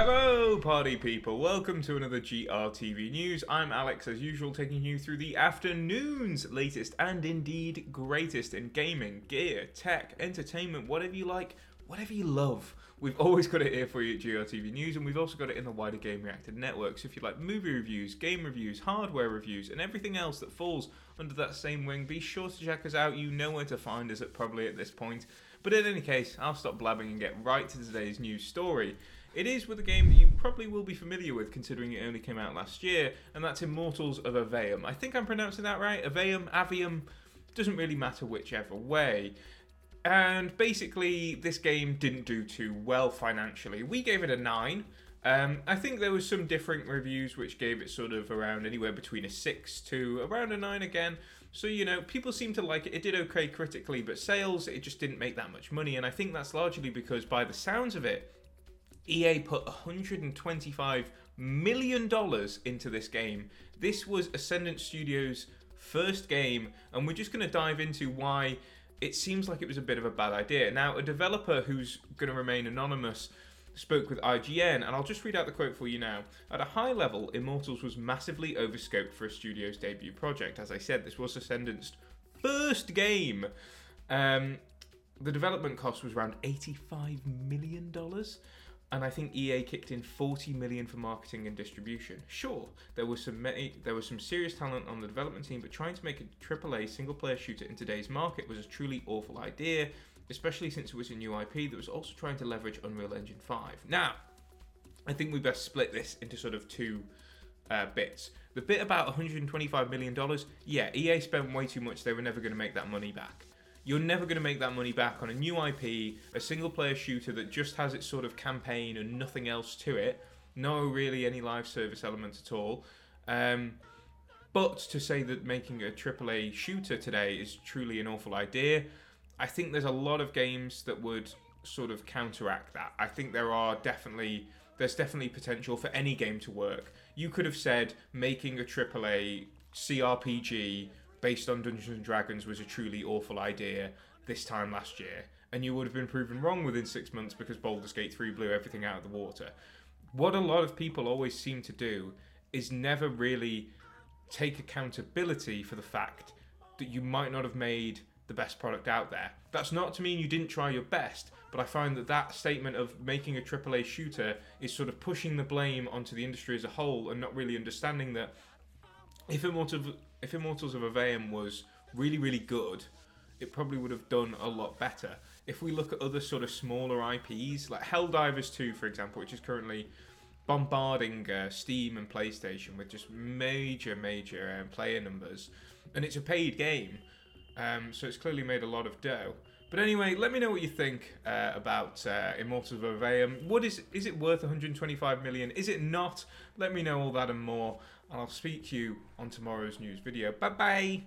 Hello, party people. Welcome to another GRTV News. I'm Alex, as usual, taking you through the afternoon's latest and indeed greatest in gaming, gear, tech, entertainment, whatever you like, whatever you love. We've always got it here for you at GRTV News, and we've also got it in the wider Gamereactor network. So if you like movie reviews, game reviews, hardware reviews, and everything else that falls under that same wing, be sure to check us out. You know where to find us at probably at this point. But in any case, I'll stop blabbing and get right to today's news story. It is with a game that you probably will be familiar with, considering it only came out last year, and that's Immortals of Aveum. I think I'm pronouncing that right. Aveum, Avium, doesn't really matter whichever way. And basically, this game didn't do too well financially. We gave it a 9. Um, I think there was some different reviews which gave it sort of around anywhere between a 6 to around a 9 again. So, you know, people seem to like it. It did okay critically, but sales, it just didn't make that much money. And I think that's largely because, by the sounds of it, EA put 125 million dollars into this game. This was Ascendant Studios' first game, and we're just going to dive into why it seems like it was a bit of a bad idea. Now, a developer who's going to remain anonymous spoke with IGN, and I'll just read out the quote for you now. At a high level, Immortals was massively overscoped for a studio's debut project. As I said, this was Ascendant's first game. Um, the development cost was around $85 million and I think EA kicked in 40 million for marketing and distribution. Sure, there was some there was some serious talent on the development team, but trying to make a AAA single-player shooter in today's market was a truly awful idea, especially since it was a new IP that was also trying to leverage Unreal Engine 5. Now, I think we best split this into sort of two uh, bits. The bit about 125 million dollars, yeah, EA spent way too much. They were never going to make that money back you're never going to make that money back on a new IP, a single player shooter that just has its sort of campaign and nothing else to it. No, really, any live service element at all. Um, but to say that making a AAA shooter today is truly an awful idea, I think there's a lot of games that would sort of counteract that. I think there are definitely there's definitely potential for any game to work. You could have said making a AAA CRPG based on Dungeons and Dragons was a truly awful idea this time last year, and you would have been proven wrong within six months because Baldur's Gate 3 blew everything out of the water. What a lot of people always seem to do is never really take accountability for the fact that you might not have made the best product out there. That's not to mean you didn't try your best, but I find that that statement of making a AAA shooter is sort of pushing the blame onto the industry as a whole and not really understanding that if Immortals, if Immortals of Aveum was really, really good, it probably would have done a lot better. If we look at other sort of smaller IPs, like Helldivers 2, for example, which is currently bombarding uh, Steam and PlayStation with just major, major um, player numbers, and it's a paid game, um, so it's clearly made a lot of dough. But anyway, let me know what you think uh, about uh, Immortals of Aveum. What is is it worth 125 million? Is it not? Let me know all that and more and I'll speak to you on tomorrow's news video. Bye bye.